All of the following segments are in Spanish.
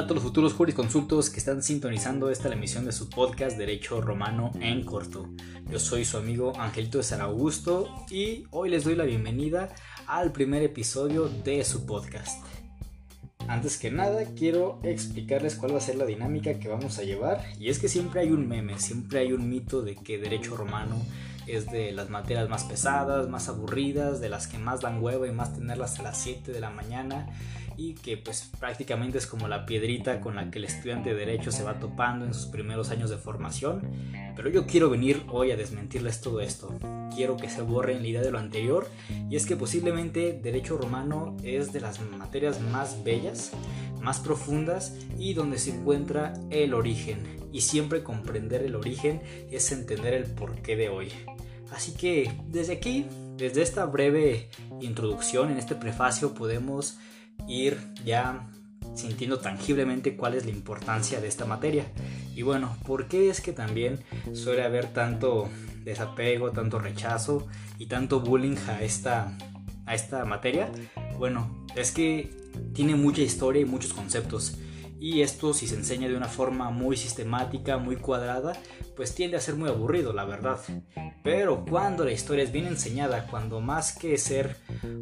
A todos los futuros jurisconsultos que están sintonizando esta emisión de su podcast Derecho Romano en Corto. Yo soy su amigo Angelito de San Augusto y hoy les doy la bienvenida al primer episodio de su podcast. Antes que nada, quiero explicarles cuál va a ser la dinámica que vamos a llevar. Y es que siempre hay un meme, siempre hay un mito de que derecho romano es de las materias más pesadas, más aburridas, de las que más dan huevo y más tenerlas a las 7 de la mañana y que pues prácticamente es como la piedrita con la que el estudiante de derecho se va topando en sus primeros años de formación. Pero yo quiero venir hoy a desmentirles todo esto. Quiero que se borren la idea de lo anterior y es que posiblemente derecho romano es de las materias más bellas, más profundas y donde se encuentra el origen. Y siempre comprender el origen es entender el porqué de hoy. Así que desde aquí, desde esta breve introducción, en este prefacio, podemos ir ya sintiendo tangiblemente cuál es la importancia de esta materia. Y bueno, ¿por qué es que también suele haber tanto desapego, tanto rechazo y tanto bullying a esta, a esta materia? Bueno, es que tiene mucha historia y muchos conceptos y esto si se enseña de una forma muy sistemática, muy cuadrada, pues tiende a ser muy aburrido, la verdad. Pero cuando la historia es bien enseñada, cuando más que ser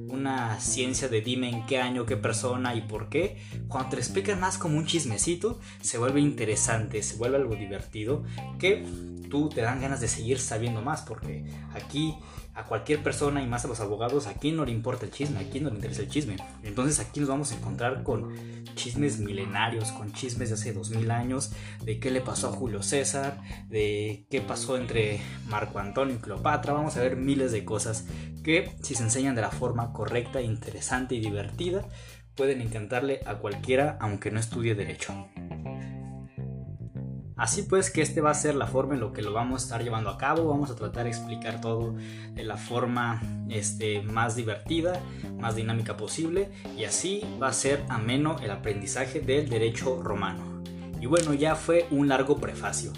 una ciencia de dime en qué año, qué persona y por qué, cuando te lo explican más como un chismecito, se vuelve interesante, se vuelve algo divertido, que tú te dan ganas de seguir sabiendo más, porque aquí a cualquier persona y más a los abogados, a quién no le importa el chisme, a quién no le interesa el chisme. Entonces aquí nos vamos a encontrar con chismes milenarios, con chismes de hace 2000 años, de qué le pasó a Julio César, de qué pasó entre Marco Antonio y Cleopatra. Vamos a ver miles de cosas que si se enseñan de la forma correcta, interesante y divertida, pueden encantarle a cualquiera aunque no estudie derecho. Así pues que este va a ser la forma en lo que lo vamos a estar llevando a cabo. Vamos a tratar de explicar todo de la forma este, más divertida, más dinámica posible y así va a ser ameno el aprendizaje del derecho romano. Y bueno, ya fue un largo prefacio.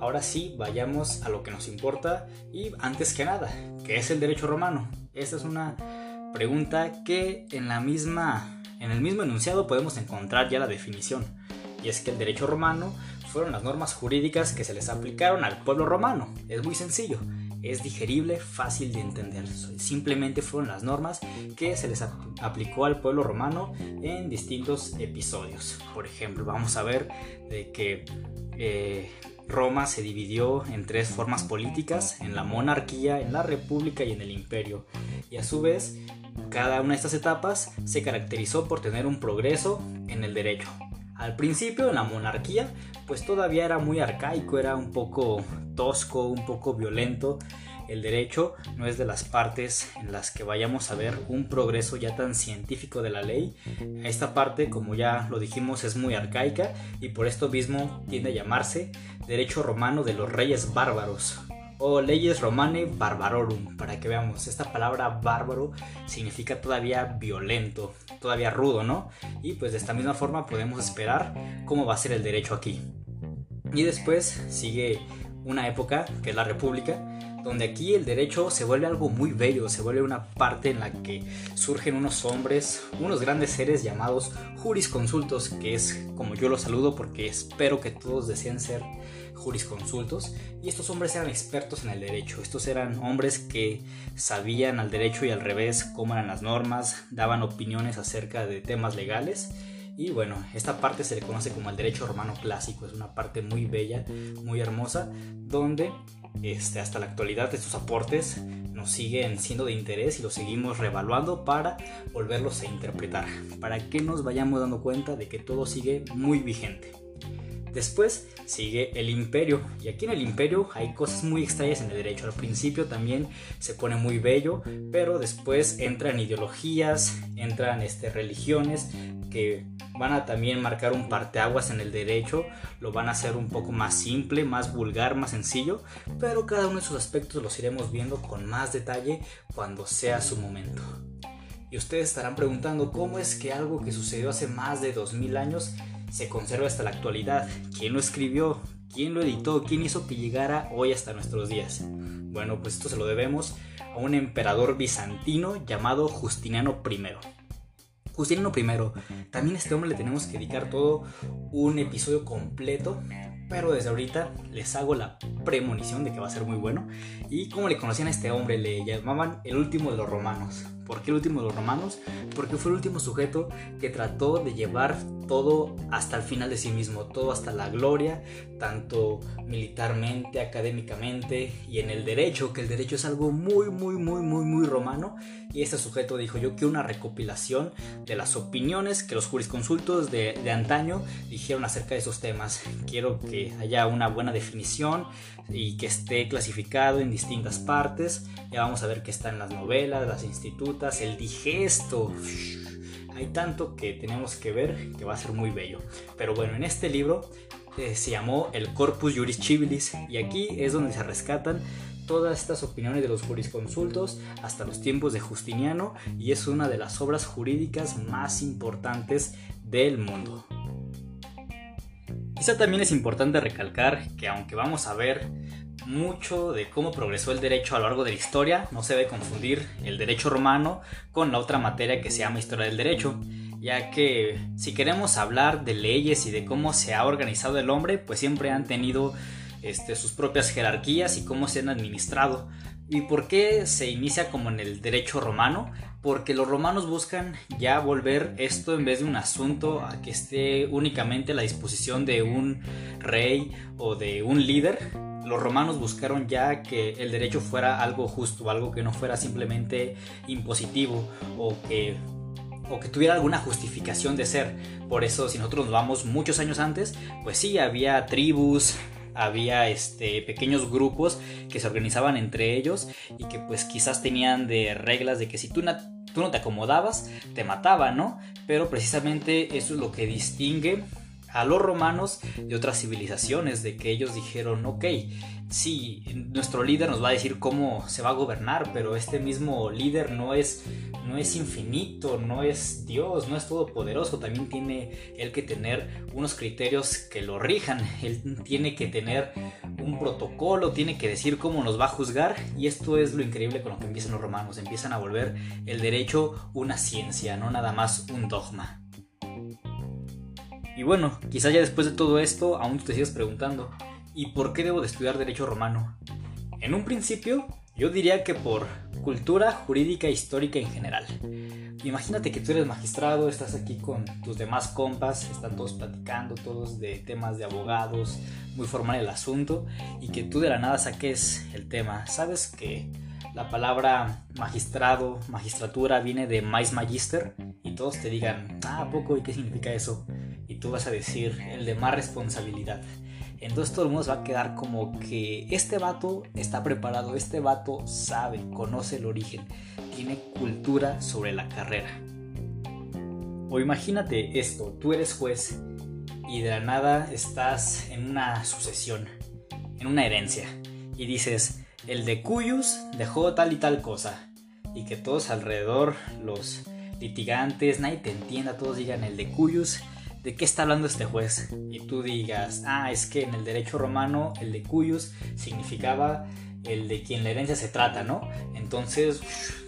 Ahora sí, vayamos a lo que nos importa y antes que nada, ¿qué es el derecho romano? Esta es una pregunta que en la misma en el mismo enunciado podemos encontrar ya la definición. Y es que el derecho romano fueron las normas jurídicas que se les aplicaron al pueblo romano. Es muy sencillo, es digerible, fácil de entender. Simplemente fueron las normas que se les aplicó al pueblo romano en distintos episodios. Por ejemplo, vamos a ver de que eh, Roma se dividió en tres formas políticas, en la monarquía, en la república y en el imperio. Y a su vez, cada una de estas etapas se caracterizó por tener un progreso en el derecho. Al principio en la monarquía pues todavía era muy arcaico, era un poco tosco, un poco violento. El derecho no es de las partes en las que vayamos a ver un progreso ya tan científico de la ley. Esta parte, como ya lo dijimos, es muy arcaica y por esto mismo tiende a llamarse derecho romano de los reyes bárbaros o leyes romane barbarorum, para que veamos, esta palabra bárbaro significa todavía violento, todavía rudo, ¿no? Y pues de esta misma forma podemos esperar cómo va a ser el derecho aquí. Y después sigue una época, que es la República, donde aquí el derecho se vuelve algo muy bello, se vuelve una parte en la que surgen unos hombres, unos grandes seres llamados jurisconsultos, que es como yo los saludo porque espero que todos deseen ser jurisconsultos y estos hombres eran expertos en el derecho. Estos eran hombres que sabían al derecho y al revés cómo eran las normas, daban opiniones acerca de temas legales. Y bueno, esta parte se le conoce como el derecho romano clásico, es una parte muy bella, muy hermosa, donde este, hasta la actualidad estos aportes nos siguen siendo de interés y los seguimos revaluando para volverlos a interpretar, para que nos vayamos dando cuenta de que todo sigue muy vigente. Después sigue el imperio y aquí en el imperio hay cosas muy extrañas en el derecho. Al principio también se pone muy bello, pero después entran ideologías, entran este, religiones que van a también marcar un parteaguas en el derecho, lo van a hacer un poco más simple, más vulgar, más sencillo, pero cada uno de esos aspectos los iremos viendo con más detalle cuando sea su momento. Y ustedes estarán preguntando cómo es que algo que sucedió hace más de 2000 años se conserva hasta la actualidad. ¿Quién lo escribió? ¿Quién lo editó? ¿Quién hizo que llegara hoy hasta nuestros días? Bueno, pues esto se lo debemos a un emperador bizantino llamado Justiniano I. Justiniano primero. También a este hombre le tenemos que dedicar todo un episodio completo pero desde ahorita les hago la premonición de que va a ser muy bueno. Y como le conocían a este hombre, le llamaban el último de los romanos. ¿Por qué el último de los romanos? Porque fue el último sujeto que trató de llevar todo hasta el final de sí mismo, todo hasta la gloria, tanto militarmente, académicamente y en el derecho, que el derecho es algo muy, muy, muy, muy, muy romano. Y este sujeto dijo, yo quiero una recopilación de las opiniones que los jurisconsultos de, de antaño dijeron acerca de esos temas. Quiero que haya una buena definición y que esté clasificado en distintas partes. Ya vamos a ver que está en las novelas, las el digesto. Hay tanto que tenemos que ver que va a ser muy bello. Pero bueno, en este libro eh, se llamó el Corpus Juris Civilis y aquí es donde se rescatan todas estas opiniones de los jurisconsultos hasta los tiempos de Justiniano y es una de las obras jurídicas más importantes del mundo. Quizá también es importante recalcar que aunque vamos a ver mucho de cómo progresó el derecho a lo largo de la historia, no se debe confundir el derecho romano con la otra materia que se llama historia del derecho, ya que si queremos hablar de leyes y de cómo se ha organizado el hombre, pues siempre han tenido este, sus propias jerarquías y cómo se han administrado. ¿Y por qué se inicia como en el derecho romano? Porque los romanos buscan ya volver esto en vez de un asunto a que esté únicamente a la disposición de un rey o de un líder. Los romanos buscaron ya que el derecho fuera algo justo, algo que no fuera simplemente impositivo o que o que tuviera alguna justificación de ser. Por eso, si nosotros nos vamos muchos años antes, pues sí, había tribus, había este, pequeños grupos que se organizaban entre ellos y que pues quizás tenían de reglas de que si tú, tú no te acomodabas, te mataban, ¿no? Pero precisamente eso es lo que distingue a los romanos de otras civilizaciones, de que ellos dijeron, ok, sí, nuestro líder nos va a decir cómo se va a gobernar, pero este mismo líder no es, no es infinito, no es Dios, no es todopoderoso, también tiene él que tener unos criterios que lo rijan, él tiene que tener un protocolo, tiene que decir cómo nos va a juzgar, y esto es lo increíble con lo que empiezan los romanos, empiezan a volver el derecho una ciencia, no nada más un dogma. Y bueno, quizá ya después de todo esto aún te sigas preguntando, ¿y por qué debo de estudiar derecho romano? En un principio, yo diría que por cultura jurídica e histórica en general. Imagínate que tú eres magistrado, estás aquí con tus demás compas, están todos platicando, todos de temas de abogados, muy formal el asunto, y que tú de la nada saques el tema. Sabes que la palabra magistrado, magistratura viene de mais magister, y todos te digan, ah, poco? ¿Y qué significa eso? Y tú vas a decir el de más responsabilidad. Entonces todo el mundo va a quedar como que este vato está preparado, este vato sabe, conoce el origen, tiene cultura sobre la carrera. O imagínate esto, tú eres juez y de la nada estás en una sucesión, en una herencia, y dices, el de Cuyus dejó tal y tal cosa, y que todos alrededor, los litigantes, nadie te entienda, todos digan el de Cuyus de qué está hablando este juez y tú digas, ah, es que en el derecho romano el de cuyos significaba el de quien la herencia se trata, ¿no? Entonces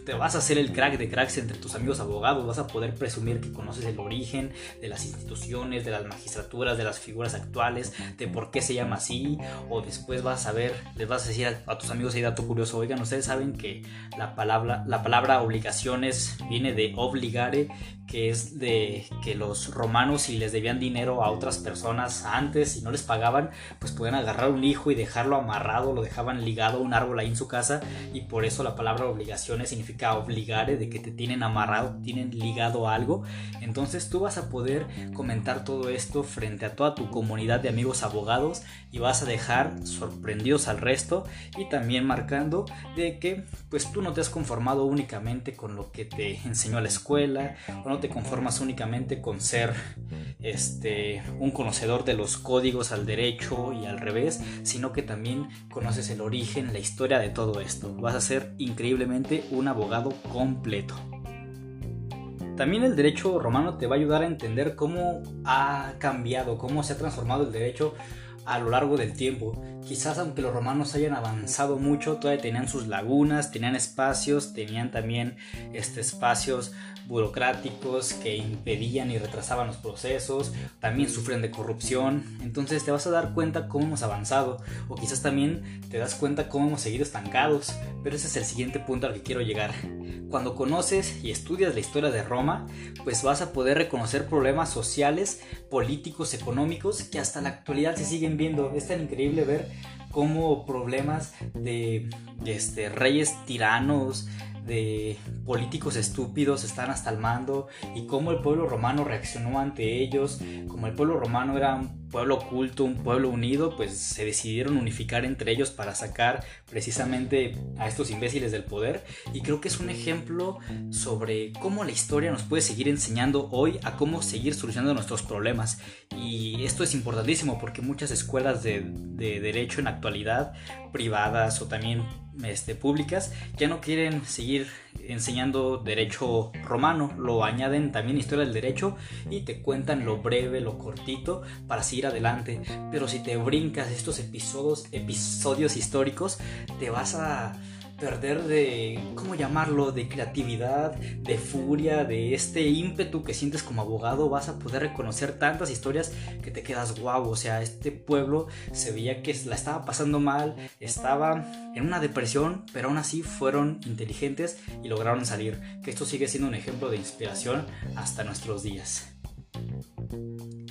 te vas a hacer el crack de cracks entre tus amigos abogados, vas a poder presumir que conoces el origen de las instituciones, de las magistraturas, de las figuras actuales, de por qué se llama así, o después vas a ver, les vas a decir a, tus amigos, hay dato curioso, oigan, ustedes saben que la palabra, la palabra obligaciones viene de obligare, que es de que los romanos si les debían dinero a otras personas antes y no les pagaban, pues podían agarrar un hijo y dejarlo amarrado, lo dejaban ligado a un árbol ahí en su casa y por eso la palabra obligaciones significa obligare, de que te tienen amarrado, tienen ligado a algo. Entonces tú vas a poder comentar todo esto frente a toda tu comunidad de amigos abogados y vas a dejar sorprendidos al resto y también marcando de que pues tú no te has conformado únicamente con lo que te enseñó la escuela o no te conformas únicamente con ser este un conocedor de los códigos al derecho y al revés, sino que también conoces el origen, la historia de todo esto. Vas a ser increíblemente un abogado completo. También el derecho romano te va a ayudar a entender cómo ha cambiado, cómo se ha transformado el derecho a lo largo del tiempo. Quizás aunque los romanos hayan avanzado mucho, todavía tenían sus lagunas, tenían espacios, tenían también este, espacios burocráticos que impedían y retrasaban los procesos, también sufren de corrupción, entonces te vas a dar cuenta cómo hemos avanzado o quizás también te das cuenta cómo hemos seguido estancados, pero ese es el siguiente punto al que quiero llegar. Cuando conoces y estudias la historia de Roma, pues vas a poder reconocer problemas sociales, políticos, económicos que hasta la actualidad se siguen viendo. Es tan increíble ver cómo problemas de, este, reyes tiranos, de políticos estúpidos están hasta el mando y cómo el pueblo romano reaccionó ante ellos, como el pueblo romano era un pueblo oculto, un pueblo unido, pues se decidieron unificar entre ellos para sacar precisamente a estos imbéciles del poder. Y creo que es un ejemplo sobre cómo la historia nos puede seguir enseñando hoy a cómo seguir solucionando nuestros problemas. Y esto es importantísimo porque muchas escuelas de, de derecho en la actualidad, privadas o también este, públicas ya no quieren seguir enseñando derecho romano, lo añaden también historia del derecho y te cuentan lo breve, lo cortito para seguir adelante. Pero si te brincas estos episodios, episodios históricos, te vas a perder de, ¿cómo llamarlo?, de creatividad, de furia, de este ímpetu que sientes como abogado, vas a poder reconocer tantas historias que te quedas guau, o sea, este pueblo se veía que la estaba pasando mal, estaba en una depresión, pero aún así fueron inteligentes y lograron salir, que esto sigue siendo un ejemplo de inspiración hasta nuestros días.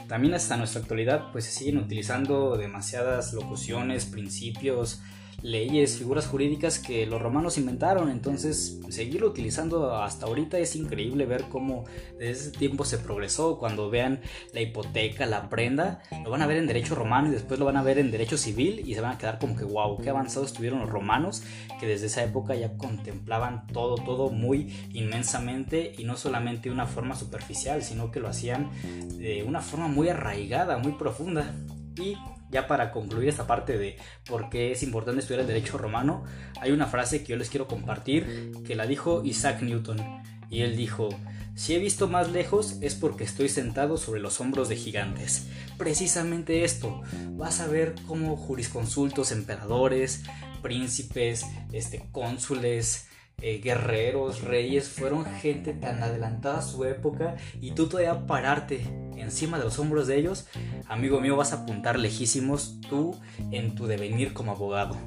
También hasta nuestra actualidad pues se siguen utilizando demasiadas locuciones, principios, leyes, figuras jurídicas que los romanos inventaron. Entonces, seguirlo utilizando hasta ahorita es increíble ver cómo desde ese tiempo se progresó. Cuando vean la hipoteca, la prenda, lo van a ver en derecho romano y después lo van a ver en derecho civil y se van a quedar como que, wow, qué avanzados estuvieron los romanos que desde esa época ya contemplaban todo, todo muy inmensamente y no solamente de una forma superficial, sino que lo hacían de una forma muy arraigada, muy profunda. Y ya para concluir esta parte de por qué es importante estudiar el derecho romano, hay una frase que yo les quiero compartir que la dijo Isaac Newton. Y él dijo, si he visto más lejos es porque estoy sentado sobre los hombros de gigantes. Precisamente esto, vas a ver cómo jurisconsultos, emperadores, príncipes, este, cónsules, eh, guerreros, reyes, fueron gente tan adelantada a su época y tú todavía pararte encima de los hombros de ellos, amigo mío, vas a apuntar lejísimos tú en tu devenir como abogado.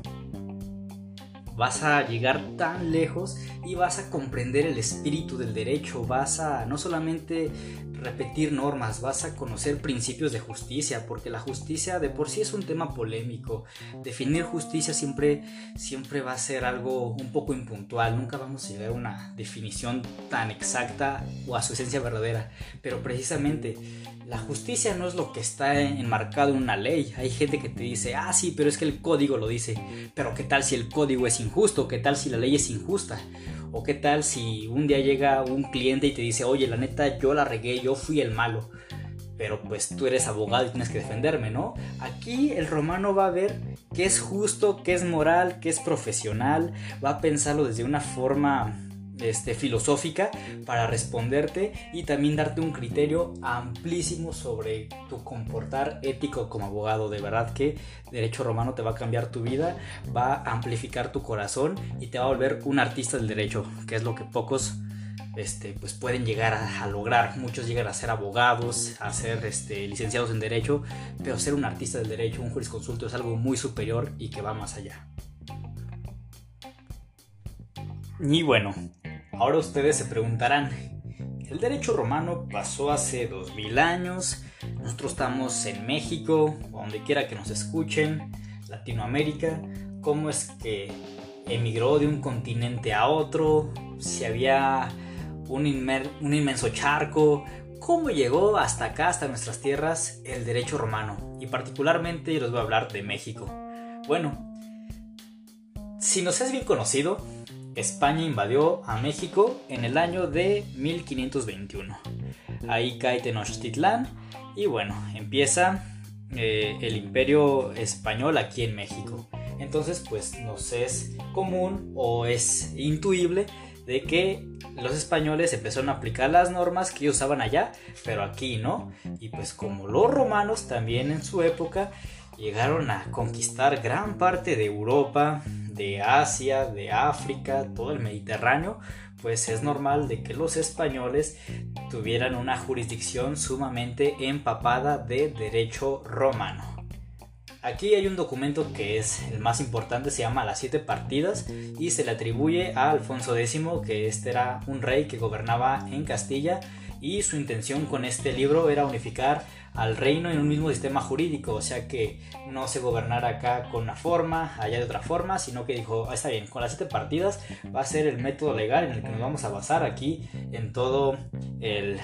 Vas a llegar tan lejos y vas a comprender el espíritu del derecho, vas a no solamente repetir normas, vas a conocer principios de justicia, porque la justicia de por sí es un tema polémico. Definir justicia siempre, siempre va a ser algo un poco impuntual, nunca vamos a llegar a una definición tan exacta o a su esencia verdadera, pero precisamente la justicia no es lo que está enmarcado en una ley. Hay gente que te dice, ah, sí, pero es que el código lo dice, pero ¿qué tal si el código es injusto? ¿Qué tal si la ley es injusta? ¿O qué tal si un día llega un cliente y te dice, oye, la neta, yo la regué, yo fui el malo? Pero pues tú eres abogado y tienes que defenderme, ¿no? Aquí el romano va a ver qué es justo, qué es moral, qué es profesional, va a pensarlo desde una forma este, filosófica para responderte y también darte un criterio amplísimo sobre tu comportar ético como abogado. De verdad que derecho romano te va a cambiar tu vida, va a amplificar tu corazón y te va a volver un artista del derecho, que es lo que pocos este, pues pueden llegar a, lograr. Muchos llegan a ser abogados, a ser este, licenciados en derecho, pero ser un artista del derecho, un jurisconsulto es algo muy superior y que va más allá. Y bueno, Ahora ustedes se preguntarán, el derecho romano pasó hace 2000 años, nosotros estamos en México, donde quiera que nos escuchen, Latinoamérica, ¿cómo es que emigró de un continente a otro? Si había un, un inmenso charco, ¿cómo llegó hasta acá, hasta nuestras tierras, el derecho romano? Y particularmente yo les voy a hablar de México. Bueno, si nos es bien conocido, España invadió a México en el año de 1521. Ahí cae Tenochtitlán y bueno, empieza eh, el imperio español aquí en México. Entonces pues nos es común o es intuible de que los españoles empezaron a aplicar las normas que usaban allá, pero aquí no. Y pues como los romanos también en su época llegaron a conquistar gran parte de Europa, de Asia, de África, todo el Mediterráneo, pues es normal de que los españoles tuvieran una jurisdicción sumamente empapada de derecho romano. Aquí hay un documento que es el más importante, se llama Las Siete Partidas y se le atribuye a Alfonso X, que este era un rey que gobernaba en Castilla y su intención con este libro era unificar al reino en un mismo sistema jurídico, o sea que no se gobernara acá con una forma, allá de otra forma, sino que dijo, ah, está bien, con las siete partidas va a ser el método legal en el que nos vamos a basar aquí en todo el,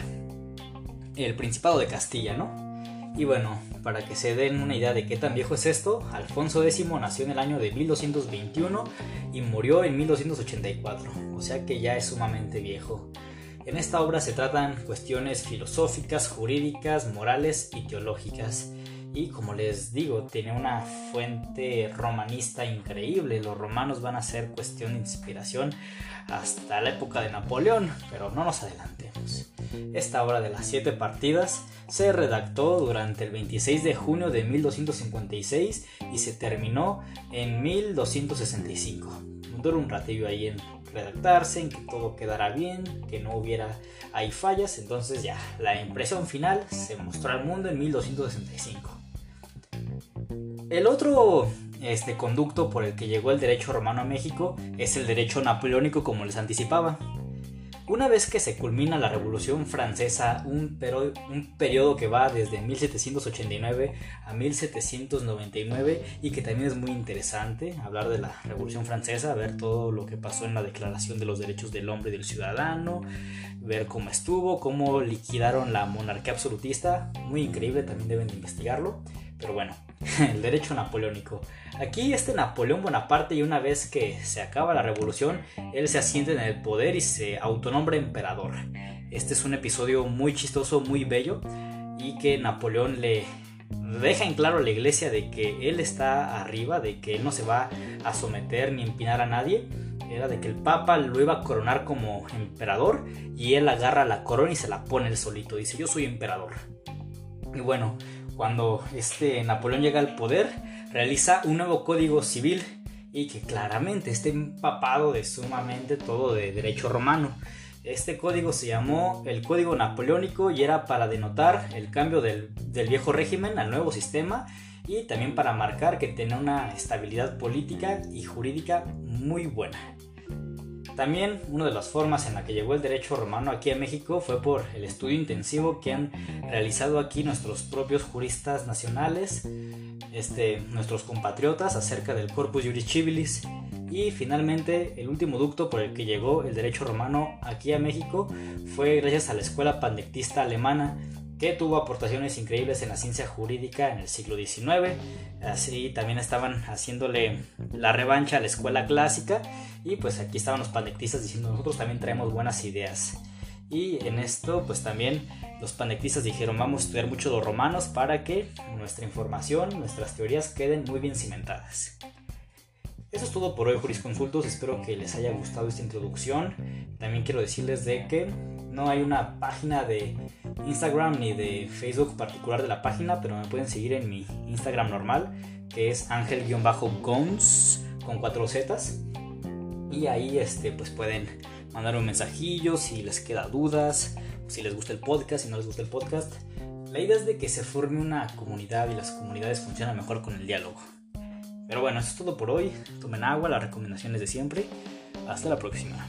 el Principado de Castilla, ¿no? Y bueno, para que se den una idea de qué tan viejo es esto, Alfonso X nació en el año de 1221 y murió en 1284, o sea que ya es sumamente viejo. En esta obra se tratan cuestiones filosóficas, jurídicas, morales y teológicas. Y como les digo, tiene una fuente romanista increíble. Los romanos van a ser cuestión de inspiración hasta la época de Napoleón, pero no nos adelantemos. Esta obra de las siete partidas se redactó durante el 26 de junio de 1256 y se terminó en 1265. Duró un ratillo ahí en redactarse, en que todo quedara bien, que no hubiera ahí fallas. Entonces ya, la impresión final se mostró al mundo en 1265. El otro este, conducto por el que llegó el derecho romano a México es el derecho napoleónico como les anticipaba. Una vez que se culmina la Revolución Francesa, un, un periodo que va desde 1789 a 1799 y que también es muy interesante hablar de la Revolución Francesa, ver todo lo que pasó en la Declaración de los Derechos del Hombre y del Ciudadano, ver cómo estuvo, cómo liquidaron la monarquía absolutista, muy increíble, también deben de investigarlo. Pero bueno, el derecho napoleónico. Aquí este Napoleón Bonaparte y una vez que se acaba la revolución, él se asiente en el poder y se autonombra emperador. Este es un episodio muy chistoso, muy bello y que Napoleón le deja en claro a la iglesia de que él está arriba, de que él no se va a someter ni empinar a nadie. Era de que el Papa lo iba a coronar como emperador y él agarra la corona y se la pone él solito. Dice, yo soy emperador. Y bueno, cuando este Napoleón llega al poder, realiza un nuevo código civil y que claramente está empapado de sumamente todo de derecho romano. Este código se llamó el Código Napoleónico y era para denotar el cambio del, del viejo régimen al nuevo sistema y también para marcar que tenía una estabilidad política y jurídica muy buena. También una de las formas en la que llegó el derecho romano aquí a México fue por el estudio intensivo que han realizado aquí nuestros propios juristas nacionales, este, nuestros compatriotas acerca del Corpus Juris Civilis. Y finalmente el último ducto por el que llegó el derecho romano aquí a México fue gracias a la escuela pandectista alemana que tuvo aportaciones increíbles en la ciencia jurídica en el siglo XIX. Así también estaban haciéndole la revancha a la escuela clásica y pues aquí estaban los pandectistas diciendo nosotros también traemos buenas ideas. Y en esto pues también los pandectistas dijeron vamos a estudiar mucho los romanos para que nuestra información, nuestras teorías queden muy bien cimentadas. Eso es todo por hoy, jurisconsultos. Espero que les haya gustado esta introducción. También quiero decirles de que no hay una página de Instagram ni de Facebook particular de la página, pero me pueden seguir en mi Instagram normal, que es ángel-gons con cuatro zetas. Y ahí este, pues pueden mandar un mensajillo si les queda dudas, si les gusta el podcast, si no les gusta el podcast. La idea es de que se forme una comunidad y las comunidades funcionan mejor con el diálogo. Pero bueno, eso es todo por hoy. Tomen agua, las recomendaciones de siempre. Hasta la próxima.